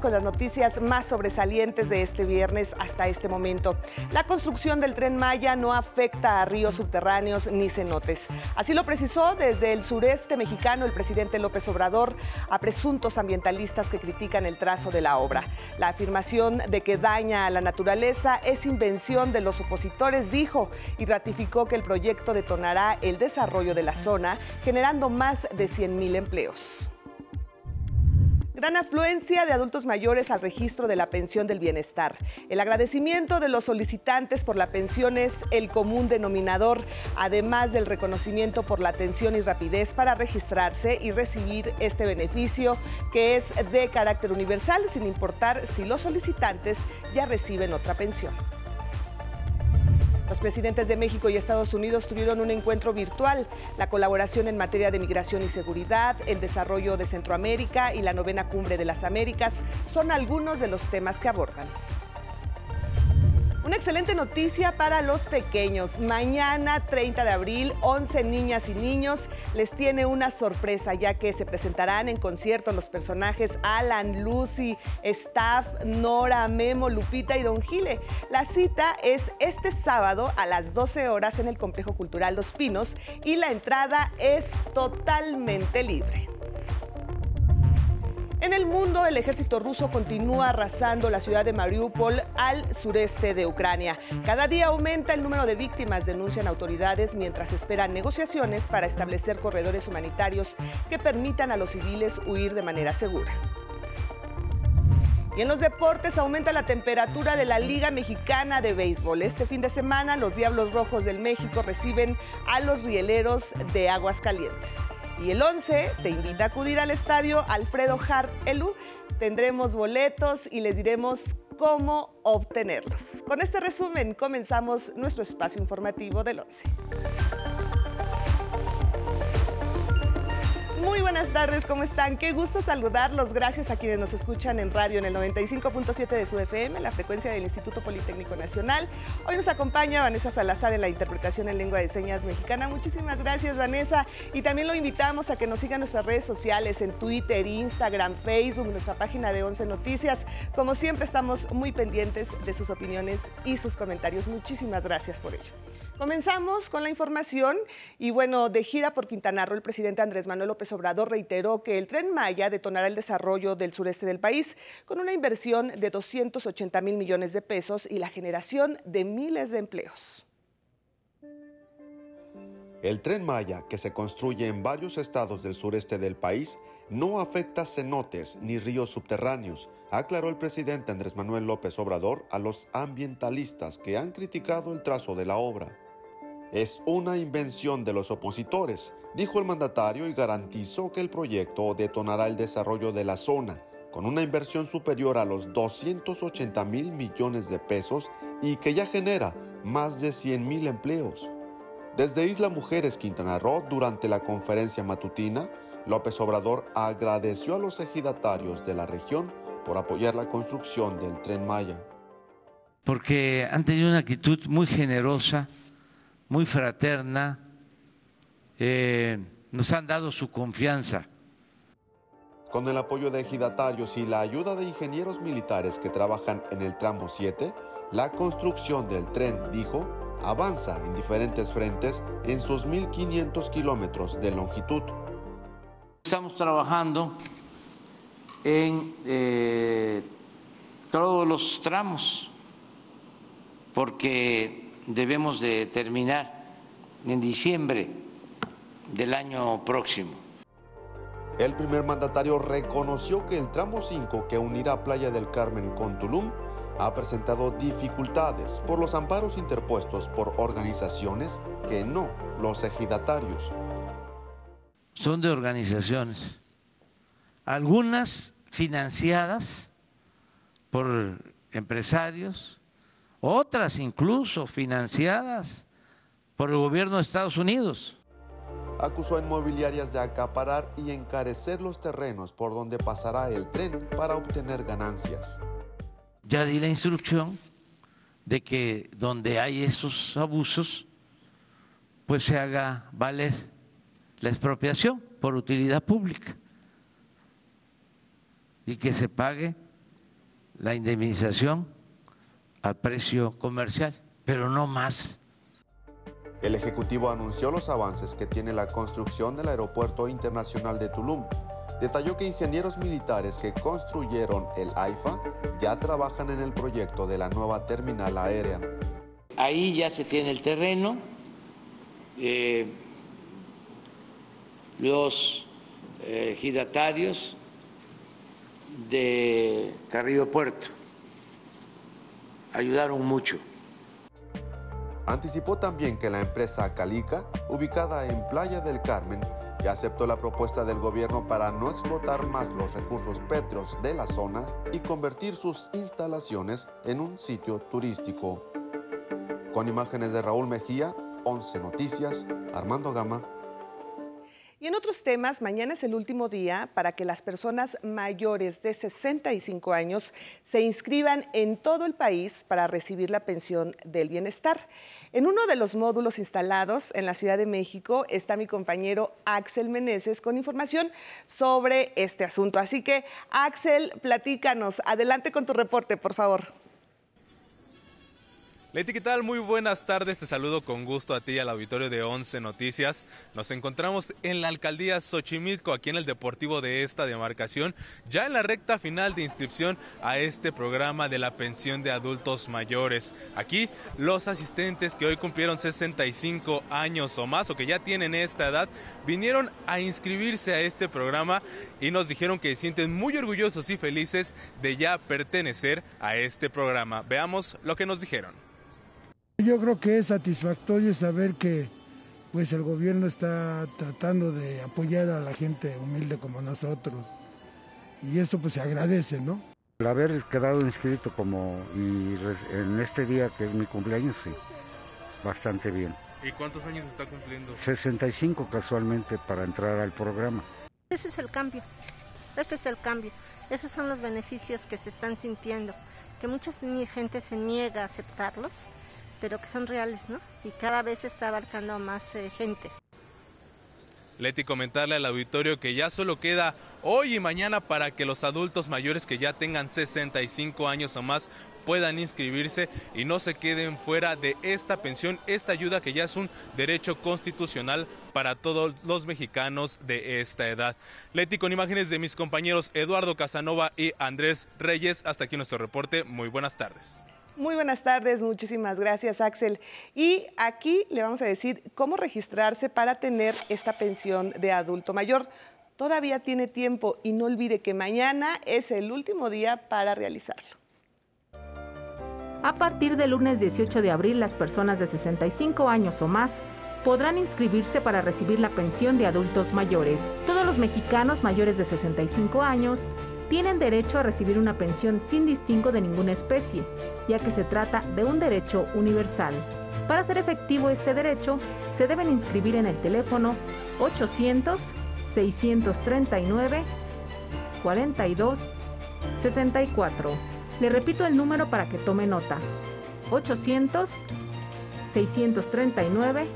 con las noticias más sobresalientes de este viernes hasta este momento. La construcción del tren Maya no afecta a ríos subterráneos ni cenotes. Así lo precisó desde el sureste mexicano el presidente López Obrador a presuntos ambientalistas que critican el trazo de la obra. La afirmación de que daña a la naturaleza es invención de los opositores, dijo, y ratificó que el proyecto detonará el desarrollo de la zona, generando más de 100 mil empleos. Gran afluencia de adultos mayores al registro de la pensión del bienestar. El agradecimiento de los solicitantes por la pensión es el común denominador, además del reconocimiento por la atención y rapidez para registrarse y recibir este beneficio que es de carácter universal sin importar si los solicitantes ya reciben otra pensión. Los presidentes de México y Estados Unidos tuvieron un encuentro virtual. La colaboración en materia de migración y seguridad, el desarrollo de Centroamérica y la novena cumbre de las Américas son algunos de los temas que abordan. Una excelente noticia para los pequeños. Mañana, 30 de abril, 11 niñas y niños les tiene una sorpresa, ya que se presentarán en concierto los personajes Alan, Lucy, Staff, Nora, Memo, Lupita y Don Gile. La cita es este sábado a las 12 horas en el Complejo Cultural Los Pinos y la entrada es totalmente libre. En el mundo, el ejército ruso continúa arrasando la ciudad de Mariupol al sureste de Ucrania. Cada día aumenta el número de víctimas, denuncian autoridades, mientras esperan negociaciones para establecer corredores humanitarios que permitan a los civiles huir de manera segura. Y en los deportes aumenta la temperatura de la Liga Mexicana de Béisbol. Este fin de semana los Diablos Rojos del México reciben a los rieleros de Aguascalientes. Y el 11 te invita a acudir al estadio Alfredo Hart Elu. Tendremos boletos y les diremos cómo obtenerlos. Con este resumen comenzamos nuestro espacio informativo del 11. Muy buenas tardes, ¿cómo están? Qué gusto saludarlos. Gracias a quienes nos escuchan en radio en el 95.7 de su FM, la frecuencia del Instituto Politécnico Nacional. Hoy nos acompaña Vanessa Salazar en la interpretación en lengua de señas mexicana. Muchísimas gracias, Vanessa. Y también lo invitamos a que nos sigan nuestras redes sociales, en Twitter, Instagram, Facebook, nuestra página de 11 Noticias. Como siempre, estamos muy pendientes de sus opiniones y sus comentarios. Muchísimas gracias por ello. Comenzamos con la información y bueno, de gira por Quintana Roo, el presidente Andrés Manuel López Obrador reiteró que el tren Maya detonará el desarrollo del sureste del país con una inversión de 280 mil millones de pesos y la generación de miles de empleos. El tren Maya, que se construye en varios estados del sureste del país, no afecta cenotes ni ríos subterráneos, aclaró el presidente Andrés Manuel López Obrador a los ambientalistas que han criticado el trazo de la obra. Es una invención de los opositores, dijo el mandatario y garantizó que el proyecto detonará el desarrollo de la zona, con una inversión superior a los 280 mil millones de pesos y que ya genera más de 100 mil empleos. Desde Isla Mujeres, Quintana Roo, durante la conferencia matutina, López Obrador agradeció a los ejidatarios de la región por apoyar la construcción del tren Maya. Porque han tenido una actitud muy generosa muy fraterna, eh, nos han dado su confianza. Con el apoyo de ejidatarios y la ayuda de ingenieros militares que trabajan en el tramo 7, la construcción del tren, dijo, avanza en diferentes frentes en sus 1.500 kilómetros de longitud. Estamos trabajando en eh, todos los tramos porque debemos de terminar en diciembre del año próximo. El primer mandatario reconoció que el tramo 5 que unirá Playa del Carmen con Tulum ha presentado dificultades por los amparos interpuestos por organizaciones que no los ejidatarios. Son de organizaciones, algunas financiadas por empresarios, otras incluso financiadas por el gobierno de Estados Unidos. Acusó a inmobiliarias de acaparar y encarecer los terrenos por donde pasará el tren para obtener ganancias. Ya di la instrucción de que donde hay esos abusos, pues se haga valer la expropiación por utilidad pública. y que se pague la indemnización al precio comercial, pero no más. El Ejecutivo anunció los avances que tiene la construcción del Aeropuerto Internacional de Tulum. Detalló que ingenieros militares que construyeron el AIFA ya trabajan en el proyecto de la nueva terminal aérea. Ahí ya se tiene el terreno, eh, los eh, giratarios de Carrillo Puerto ayudaron mucho. Anticipó también que la empresa Calica, ubicada en Playa del Carmen, ya aceptó la propuesta del gobierno para no explotar más los recursos pétreos de la zona y convertir sus instalaciones en un sitio turístico. Con imágenes de Raúl Mejía, 11 Noticias, Armando Gama. Y en otros temas, mañana es el último día para que las personas mayores de 65 años se inscriban en todo el país para recibir la pensión del bienestar. En uno de los módulos instalados en la Ciudad de México está mi compañero Axel Meneses con información sobre este asunto. Así que, Axel, platícanos. Adelante con tu reporte, por favor. Leti, ¿qué tal? Muy buenas tardes. Te saludo con gusto a ti y al auditorio de 11 Noticias. Nos encontramos en la alcaldía Xochimilco, aquí en el Deportivo de esta demarcación, ya en la recta final de inscripción a este programa de la pensión de adultos mayores. Aquí, los asistentes que hoy cumplieron 65 años o más, o que ya tienen esta edad, vinieron a inscribirse a este programa y nos dijeron que se sienten muy orgullosos y felices de ya pertenecer a este programa. Veamos lo que nos dijeron. Yo creo que es satisfactorio saber que pues el gobierno está tratando de apoyar a la gente humilde como nosotros. Y eso pues se agradece, ¿no? El haber quedado inscrito como y en este día que es mi cumpleaños, sí, bastante bien. ¿Y cuántos años está cumpliendo? 65 casualmente para entrar al programa. Ese es el cambio, ese es el cambio, esos son los beneficios que se están sintiendo, que mucha gente se niega a aceptarlos pero que son reales, ¿no? Y cada vez está abarcando más eh, gente. Leti, comentarle al auditorio que ya solo queda hoy y mañana para que los adultos mayores que ya tengan 65 años o más puedan inscribirse y no se queden fuera de esta pensión, esta ayuda que ya es un derecho constitucional para todos los mexicanos de esta edad. Leti, con imágenes de mis compañeros Eduardo Casanova y Andrés Reyes, hasta aquí nuestro reporte. Muy buenas tardes. Muy buenas tardes, muchísimas gracias Axel. Y aquí le vamos a decir cómo registrarse para tener esta pensión de adulto mayor. Todavía tiene tiempo y no olvide que mañana es el último día para realizarlo. A partir del lunes 18 de abril, las personas de 65 años o más podrán inscribirse para recibir la pensión de adultos mayores. Todos los mexicanos mayores de 65 años tienen derecho a recibir una pensión sin distingo de ninguna especie, ya que se trata de un derecho universal. Para hacer efectivo este derecho, se deben inscribir en el teléfono 800-639 42 64. Le repito el número para que tome nota. 800 639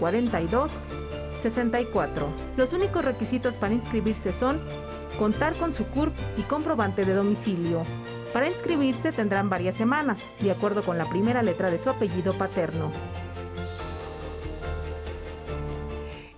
42 64. Los únicos requisitos para inscribirse son contar con su CURP y comprobante de domicilio. Para inscribirse tendrán varias semanas, de acuerdo con la primera letra de su apellido paterno.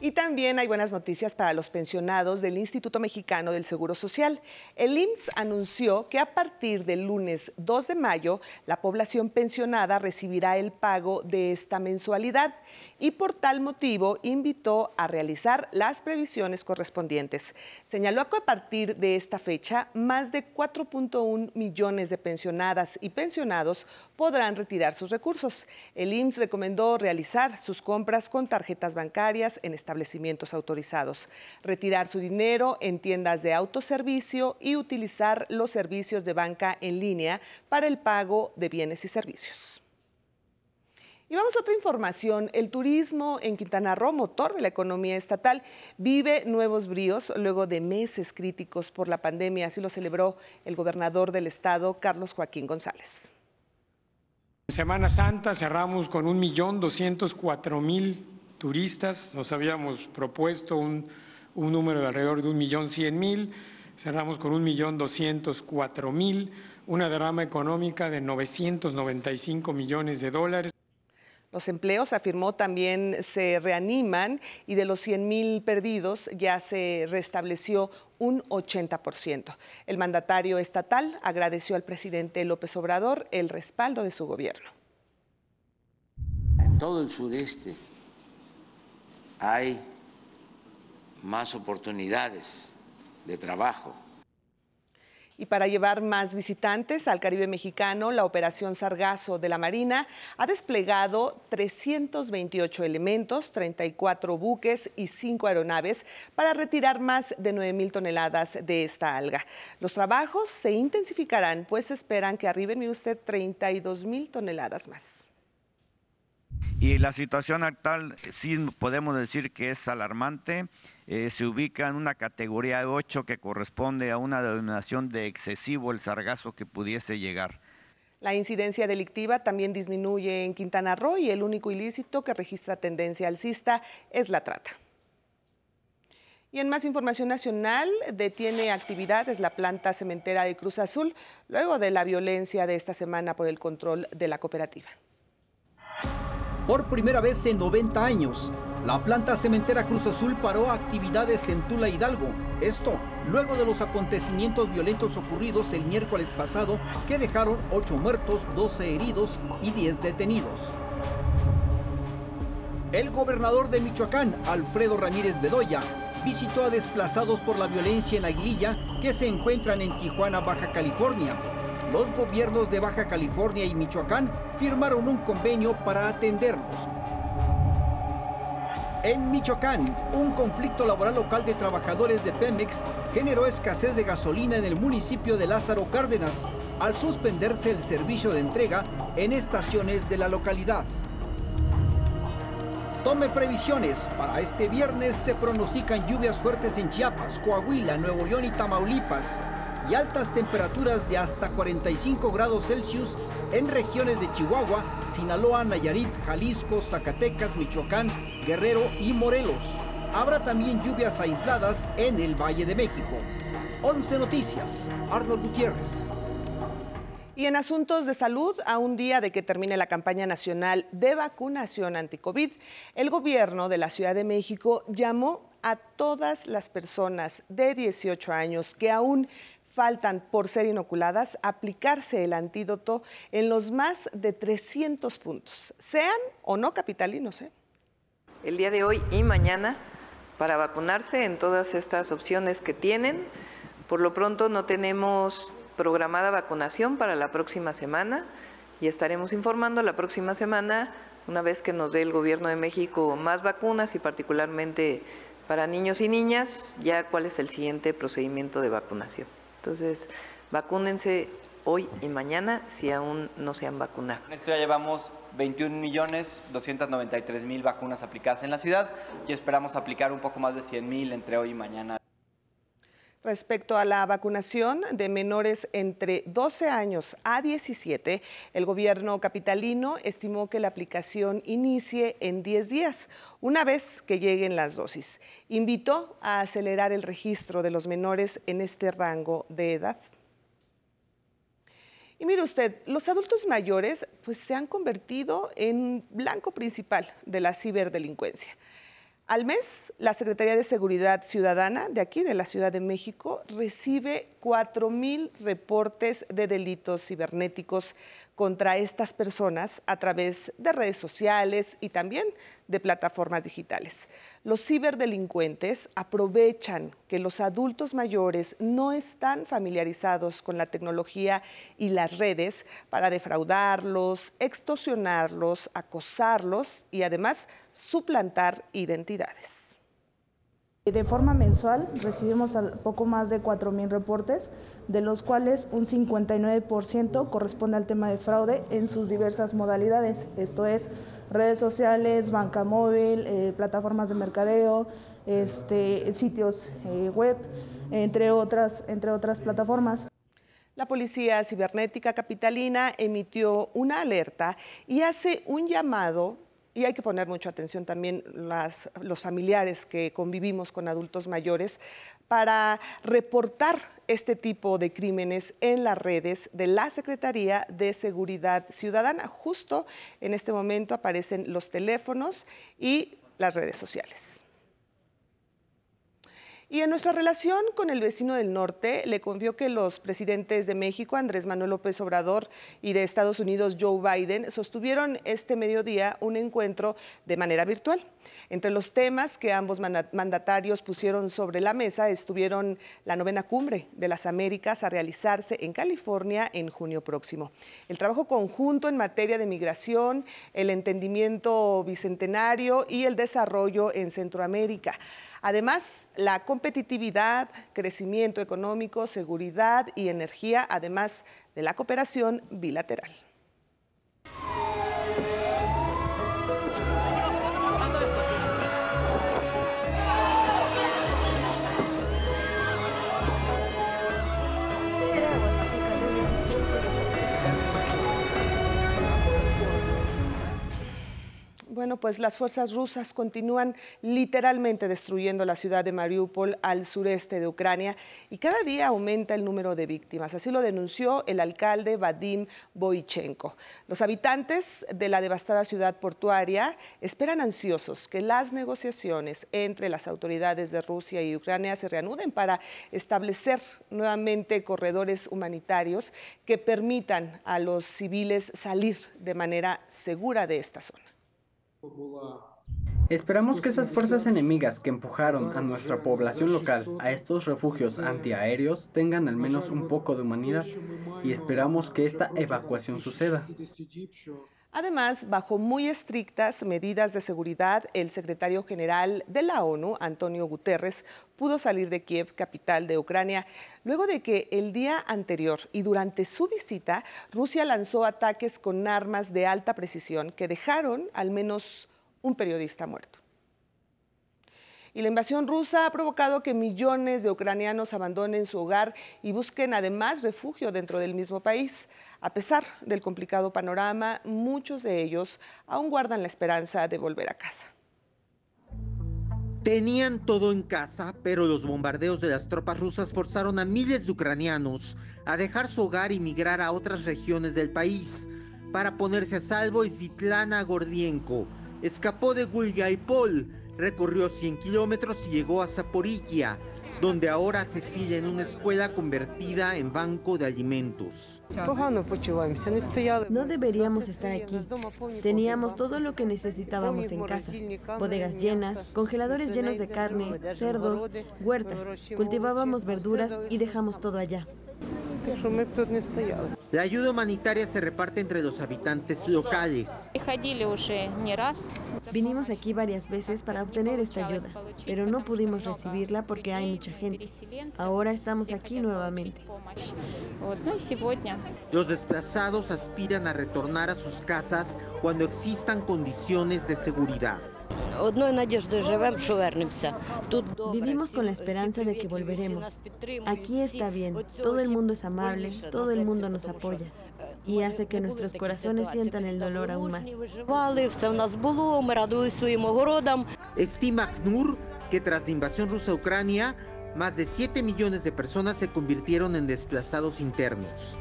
Y también hay buenas noticias para los pensionados del Instituto Mexicano del Seguro Social. El IMSS anunció que a partir del lunes 2 de mayo, la población pensionada recibirá el pago de esta mensualidad y por tal motivo invitó a realizar las previsiones correspondientes. Señaló que a partir de esta fecha, más de 4.1 millones de pensionadas y pensionados podrán retirar sus recursos. El IMSS recomendó realizar sus compras con tarjetas bancarias en establecimientos autorizados, retirar su dinero en tiendas de autoservicio y utilizar los servicios de banca en línea para el pago de bienes y servicios. Y vamos a otra información. El turismo en Quintana Roo, motor de la economía estatal, vive nuevos bríos luego de meses críticos por la pandemia. Así lo celebró el gobernador del estado, Carlos Joaquín González. Semana Santa cerramos con 1.204.000 turistas. Nos habíamos propuesto un, un número de alrededor de 1.100.000. cerramos con 1.204.000, una derrama económica de 995 millones de dólares. Los empleos, afirmó, también se reaniman y de los 100 mil perdidos ya se restableció un 80%. El mandatario estatal agradeció al presidente López Obrador el respaldo de su gobierno. En todo el sureste hay más oportunidades de trabajo y para llevar más visitantes al Caribe mexicano, la Operación Sargazo de la Marina ha desplegado 328 elementos, 34 buques y 5 aeronaves para retirar más de 9 mil toneladas de esta alga. Los trabajos se intensificarán, pues esperan que arriben, mire usted, 32 mil toneladas más. Y la situación actual sí podemos decir que es alarmante. Eh, se ubica en una categoría 8 que corresponde a una denominación de excesivo el sargazo que pudiese llegar. La incidencia delictiva también disminuye en Quintana Roo y el único ilícito que registra tendencia alcista es la trata. Y en más información nacional, detiene actividades la planta cementera de Cruz Azul luego de la violencia de esta semana por el control de la cooperativa. Por primera vez en 90 años, la planta cementera Cruz Azul paró actividades en Tula Hidalgo. Esto luego de los acontecimientos violentos ocurridos el miércoles pasado que dejaron 8 muertos, 12 heridos y 10 detenidos. El gobernador de Michoacán, Alfredo Ramírez Bedoya, visitó a desplazados por la violencia en Aguililla que se encuentran en Tijuana, Baja California los gobiernos de Baja California y Michoacán firmaron un convenio para atenderlos. En Michoacán, un conflicto laboral local de trabajadores de Pemex generó escasez de gasolina en el municipio de Lázaro Cárdenas al suspenderse el servicio de entrega en estaciones de la localidad. Tome previsiones. Para este viernes se pronostican lluvias fuertes en Chiapas, Coahuila, Nuevo León y Tamaulipas y altas temperaturas de hasta 45 grados Celsius en regiones de Chihuahua, Sinaloa, Nayarit, Jalisco, Zacatecas, Michoacán, Guerrero y Morelos. Habrá también lluvias aisladas en el Valle de México. 11 Noticias, Arnold Gutiérrez. Y en asuntos de salud, a un día de que termine la campaña nacional de vacunación anti-COVID, el gobierno de la Ciudad de México llamó a todas las personas de 18 años que aún faltan por ser inoculadas aplicarse el antídoto en los más de 300 puntos, sean o no capitalinos. ¿eh? El día de hoy y mañana para vacunarse en todas estas opciones que tienen. Por lo pronto no tenemos programada vacunación para la próxima semana y estaremos informando la próxima semana, una vez que nos dé el Gobierno de México más vacunas y particularmente para niños y niñas, ya cuál es el siguiente procedimiento de vacunación. Entonces, vacúnense hoy y mañana si aún no se han vacunado. esto ya llevamos 21 millones 293 mil vacunas aplicadas en la ciudad y esperamos aplicar un poco más de 100 mil entre hoy y mañana. Respecto a la vacunación de menores entre 12 años a 17, el gobierno capitalino estimó que la aplicación inicie en 10 días, una vez que lleguen las dosis. Invitó a acelerar el registro de los menores en este rango de edad. Y mire usted, los adultos mayores pues, se han convertido en blanco principal de la ciberdelincuencia. Al mes, la Secretaría de Seguridad Ciudadana de aquí, de la Ciudad de México, recibe 4 mil reportes de delitos cibernéticos contra estas personas a través de redes sociales y también de plataformas digitales. Los ciberdelincuentes aprovechan que los adultos mayores no están familiarizados con la tecnología y las redes para defraudarlos, extorsionarlos, acosarlos y además suplantar identidades. De forma mensual recibimos poco más de 4.000 reportes, de los cuales un 59% corresponde al tema de fraude en sus diversas modalidades, esto es redes sociales, banca móvil, eh, plataformas de mercadeo, este, sitios eh, web, entre otras, entre otras plataformas. La Policía Cibernética Capitalina emitió una alerta y hace un llamado y hay que poner mucha atención también las, los familiares que convivimos con adultos mayores para reportar este tipo de crímenes en las redes de la Secretaría de Seguridad Ciudadana. Justo en este momento aparecen los teléfonos y las redes sociales. Y en nuestra relación con el vecino del norte, le confió que los presidentes de México, Andrés Manuel López Obrador, y de Estados Unidos, Joe Biden, sostuvieron este mediodía un encuentro de manera virtual. Entre los temas que ambos mandatarios pusieron sobre la mesa estuvieron la novena cumbre de las Américas a realizarse en California en junio próximo, el trabajo conjunto en materia de migración, el entendimiento bicentenario y el desarrollo en Centroamérica. Además, la competitividad, crecimiento económico, seguridad y energía, además de la cooperación bilateral. Pues las fuerzas rusas continúan literalmente destruyendo la ciudad de Mariupol al sureste de Ucrania y cada día aumenta el número de víctimas. Así lo denunció el alcalde Vadim Boichenko. Los habitantes de la devastada ciudad portuaria esperan ansiosos que las negociaciones entre las autoridades de Rusia y Ucrania se reanuden para establecer nuevamente corredores humanitarios que permitan a los civiles salir de manera segura de esta zona. Esperamos que esas fuerzas enemigas que empujaron a nuestra población local a estos refugios antiaéreos tengan al menos un poco de humanidad y esperamos que esta evacuación suceda. Además, bajo muy estrictas medidas de seguridad, el secretario general de la ONU, Antonio Guterres, pudo salir de Kiev, capital de Ucrania, luego de que el día anterior y durante su visita, Rusia lanzó ataques con armas de alta precisión que dejaron al menos un periodista muerto. Y la invasión rusa ha provocado que millones de ucranianos abandonen su hogar y busquen además refugio dentro del mismo país. A pesar del complicado panorama, muchos de ellos aún guardan la esperanza de volver a casa. Tenían todo en casa, pero los bombardeos de las tropas rusas forzaron a miles de ucranianos a dejar su hogar y migrar a otras regiones del país. Para ponerse a salvo, Svitlana Gordienko escapó de Gulgaipol, recorrió 100 kilómetros y llegó a Zaporilla, donde ahora se fila en una escuela convertida en banco de alimentos. No deberíamos estar aquí. Teníamos todo lo que necesitábamos en casa. Bodegas llenas, congeladores llenos de carne, cerdos, huertas. Cultivábamos verduras y dejamos todo allá. La ayuda humanitaria se reparte entre los habitantes locales. Vinimos aquí varias veces para obtener esta ayuda, pero no pudimos recibirla porque hay mucha gente. Ahora estamos aquí nuevamente. Los desplazados aspiran a retornar a sus casas cuando existan condiciones de seguridad. Vivimos con la esperanza de que volveremos. Aquí está bien, todo el mundo es amable, todo el mundo nos apoya y hace que nuestros corazones sientan el dolor aún más. Estima ACNUR que tras la invasión rusa a Ucrania, más de 7 millones de personas se convirtieron en desplazados internos.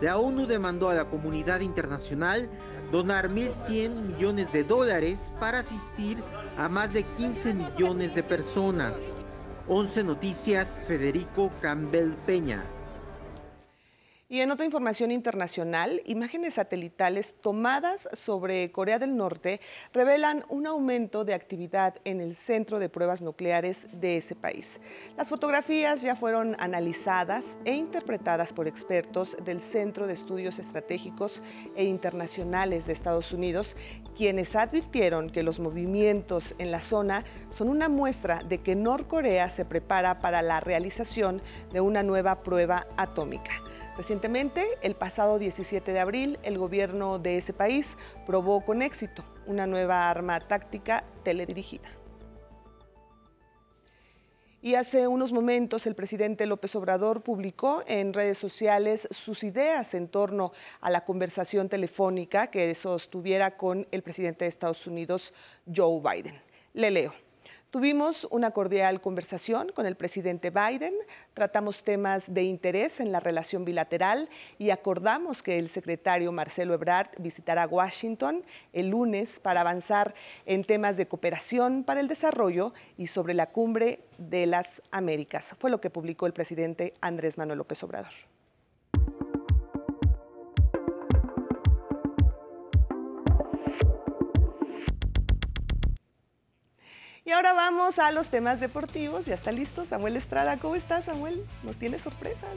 La ONU demandó a la comunidad internacional donar 1.100 millones de dólares para asistir a más de 15 millones de personas. 11 Noticias, Federico Campbell Peña. Y en otra información internacional, imágenes satelitales tomadas sobre Corea del Norte revelan un aumento de actividad en el centro de pruebas nucleares de ese país. Las fotografías ya fueron analizadas e interpretadas por expertos del Centro de Estudios Estratégicos e Internacionales de Estados Unidos, quienes advirtieron que los movimientos en la zona son una muestra de que Norcorea se prepara para la realización de una nueva prueba atómica. Recientemente, el pasado 17 de abril, el gobierno de ese país probó con éxito una nueva arma táctica teledirigida. Y hace unos momentos el presidente López Obrador publicó en redes sociales sus ideas en torno a la conversación telefónica que sostuviera con el presidente de Estados Unidos, Joe Biden. Le leo. Tuvimos una cordial conversación con el presidente Biden, tratamos temas de interés en la relación bilateral y acordamos que el secretario Marcelo Ebrard visitará Washington el lunes para avanzar en temas de cooperación para el desarrollo y sobre la cumbre de las Américas. Fue lo que publicó el presidente Andrés Manuel López Obrador. Y ahora vamos a los temas deportivos. Ya está listo Samuel Estrada. ¿Cómo estás, Samuel? ¿Nos tiene sorpresas?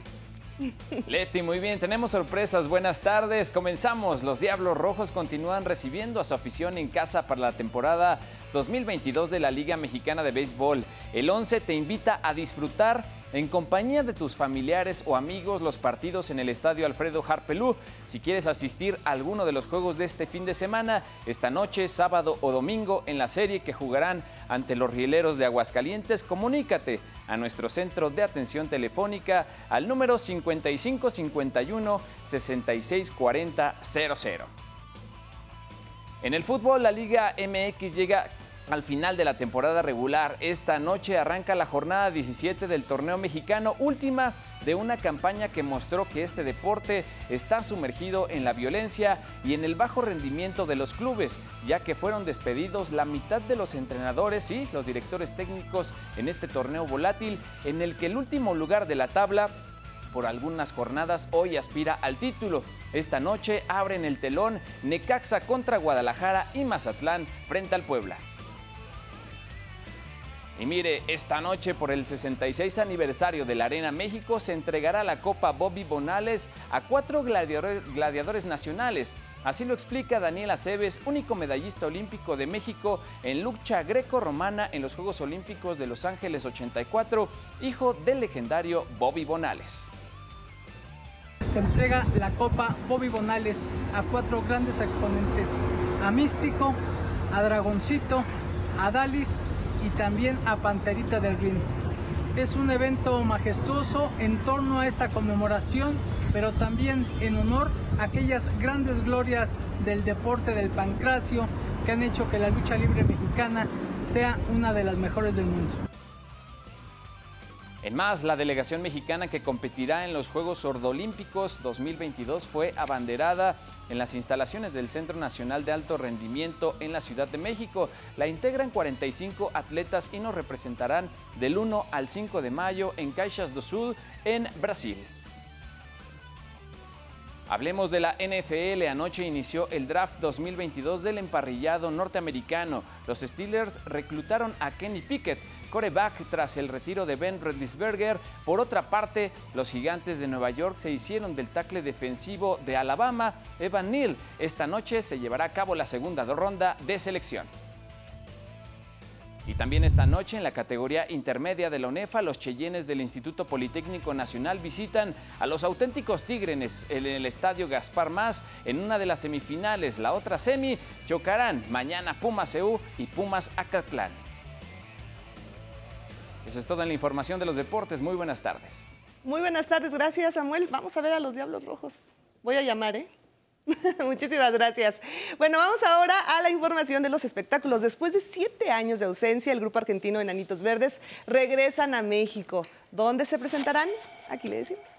Leti, muy bien, tenemos sorpresas. Buenas tardes. Comenzamos. Los Diablos Rojos continúan recibiendo a su afición en casa para la temporada 2022 de la Liga Mexicana de Béisbol. El 11 te invita a disfrutar en compañía de tus familiares o amigos los partidos en el Estadio Alfredo Harpelú. Si quieres asistir a alguno de los juegos de este fin de semana, esta noche, sábado o domingo en la serie que jugarán ante los rieleros de Aguascalientes, comunícate a nuestro centro de atención telefónica al número 5551 6640 00. En el fútbol, la Liga MX llega al final de la temporada regular. Esta noche arranca la jornada 17 del torneo mexicano, última de una campaña que mostró que este deporte está sumergido en la violencia y en el bajo rendimiento de los clubes, ya que fueron despedidos la mitad de los entrenadores y los directores técnicos en este torneo volátil, en el que el último lugar de la tabla por algunas jornadas hoy aspira al título. Esta noche abren el telón Necaxa contra Guadalajara y Mazatlán frente al Puebla. Y mire, esta noche por el 66 aniversario de la Arena México se entregará la Copa Bobby Bonales a cuatro gladiadores, nacionales. Así lo explica Daniel Aceves, único medallista olímpico de México en lucha greco-romana en los Juegos Olímpicos de Los Ángeles 84, hijo del legendario Bobby Bonales. Se entrega la Copa Bobby Bonales a cuatro grandes exponentes, a Místico, a Dragoncito, a Dalis y también a Panterita del Rin. Es un evento majestuoso en torno a esta conmemoración, pero también en honor a aquellas grandes glorias del deporte del pancracio que han hecho que la lucha libre mexicana sea una de las mejores del mundo. En más, la delegación mexicana que competirá en los Juegos Sordolímpicos 2022 fue abanderada en las instalaciones del Centro Nacional de Alto Rendimiento en la Ciudad de México. La integran 45 atletas y nos representarán del 1 al 5 de mayo en Caixas do Sul, en Brasil. Hablemos de la NFL. Anoche inició el draft 2022 del emparrillado norteamericano. Los Steelers reclutaron a Kenny Pickett, tras el retiro de Ben Roethlisberger. Por otra parte, los gigantes de Nueva York se hicieron del tackle defensivo de Alabama, Evan Neal. Esta noche se llevará a cabo la segunda ronda de selección. Y también esta noche en la categoría intermedia de la ONEFA, los Cheyennes del Instituto Politécnico Nacional visitan a los auténticos Tigrenes en el Estadio Gaspar Más en una de las semifinales. La otra semi chocarán mañana Pumas EU y Pumas Acatlán. Eso es toda la información de los deportes. Muy buenas tardes. Muy buenas tardes, gracias Samuel. Vamos a ver a los Diablos Rojos. Voy a llamar, ¿eh? Muchísimas gracias. Bueno, vamos ahora a la información de los espectáculos. Después de siete años de ausencia, el grupo argentino Enanitos Verdes regresan a México. ¿Dónde se presentarán? Aquí le decimos.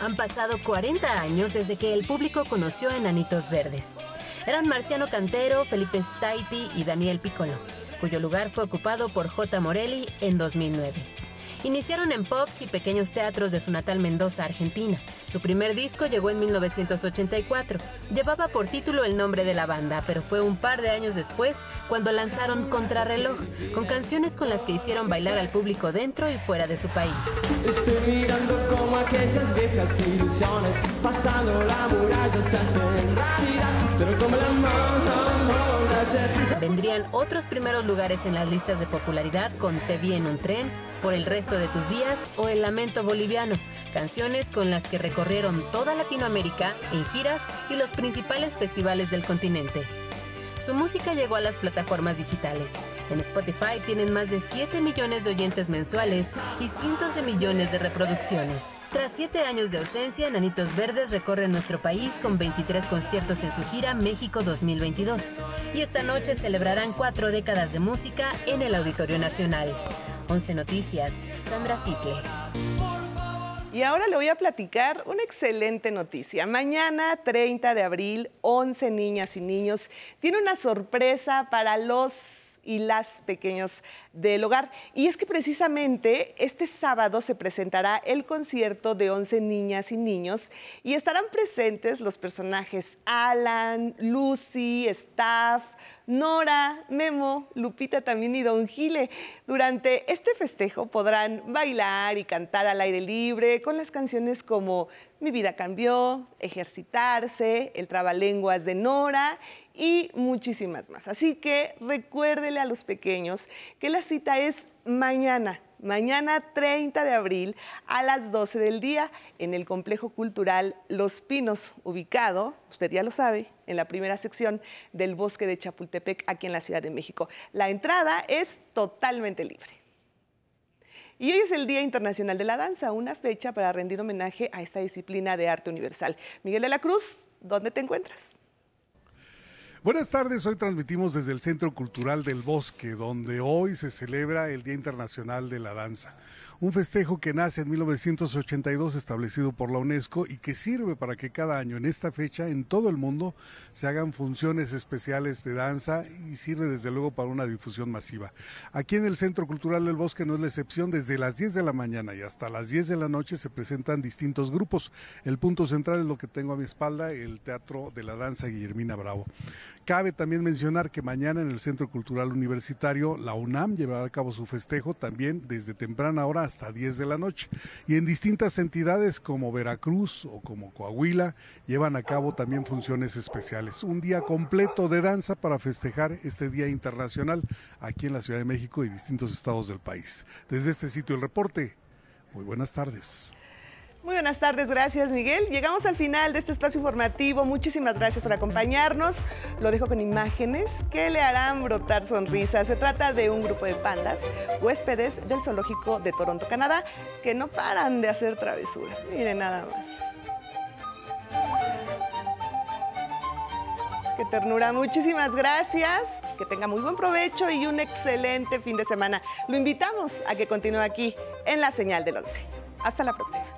Han pasado 40 años desde que el público conoció a Enanitos Verdes. Eran Marciano Cantero, Felipe Staipi y Daniel Piccolo, cuyo lugar fue ocupado por J. Morelli en 2009. Iniciaron en pops y pequeños teatros de su natal Mendoza, Argentina. Su primer disco llegó en 1984. Llevaba por título el nombre de la banda, pero fue un par de años después cuando lanzaron Contrarreloj, con canciones con las que hicieron bailar al público dentro y fuera de su país. Estoy mirando como aquellas viejas ilusiones, pasando la muralla se hacen realidad, pero como la Vendrían otros primeros lugares en las listas de popularidad con Te vi en un tren, por el resto de tus días o El Lamento Boliviano, canciones con las que recorrieron toda Latinoamérica en giras y los principales festivales del continente. Su música llegó a las plataformas digitales. En Spotify tienen más de 7 millones de oyentes mensuales y cientos de millones de reproducciones. Tras siete años de ausencia, Nanitos Verdes recorre nuestro país con 23 conciertos en su gira México 2022. Y esta noche celebrarán cuatro décadas de música en el Auditorio Nacional. 11 Noticias, Sandra Sitle. Y ahora le voy a platicar una excelente noticia. Mañana, 30 de abril, 11 niñas y niños tiene una sorpresa para los y las pequeños del hogar. Y es que precisamente este sábado se presentará el concierto de 11 niñas y niños y estarán presentes los personajes Alan, Lucy, Staff, Nora, Memo, Lupita también y Don Gile. Durante este festejo podrán bailar y cantar al aire libre con las canciones como Mi vida cambió, Ejercitarse, El trabalenguas de Nora y muchísimas más. Así que recuérdele a los pequeños que la cita es mañana, mañana 30 de abril a las 12 del día en el Complejo Cultural Los Pinos, ubicado, usted ya lo sabe, en la primera sección del Bosque de Chapultepec, aquí en la Ciudad de México. La entrada es totalmente libre. Y hoy es el Día Internacional de la Danza, una fecha para rendir homenaje a esta disciplina de arte universal. Miguel de la Cruz, ¿dónde te encuentras? Buenas tardes, hoy transmitimos desde el Centro Cultural del Bosque, donde hoy se celebra el Día Internacional de la Danza un festejo que nace en 1982 establecido por la UNESCO y que sirve para que cada año en esta fecha en todo el mundo se hagan funciones especiales de danza y sirve desde luego para una difusión masiva. Aquí en el Centro Cultural del Bosque no es la excepción, desde las 10 de la mañana y hasta las 10 de la noche se presentan distintos grupos. El punto central es lo que tengo a mi espalda, el Teatro de la Danza Guillermina Bravo. Cabe también mencionar que mañana en el Centro Cultural Universitario la UNAM llevará a cabo su festejo también desde temprana hora hasta 10 de la noche. Y en distintas entidades como Veracruz o como Coahuila llevan a cabo también funciones especiales. Un día completo de danza para festejar este Día Internacional aquí en la Ciudad de México y distintos estados del país. Desde este sitio el reporte. Muy buenas tardes. Muy buenas tardes, gracias Miguel. Llegamos al final de este espacio informativo. Muchísimas gracias por acompañarnos. Lo dejo con imágenes que le harán brotar sonrisas. Se trata de un grupo de pandas, huéspedes del zoológico de Toronto, Canadá, que no paran de hacer travesuras. Miren nada más. Qué ternura. Muchísimas gracias. Que tenga muy buen provecho y un excelente fin de semana. Lo invitamos a que continúe aquí en la señal del 11. Hasta la próxima.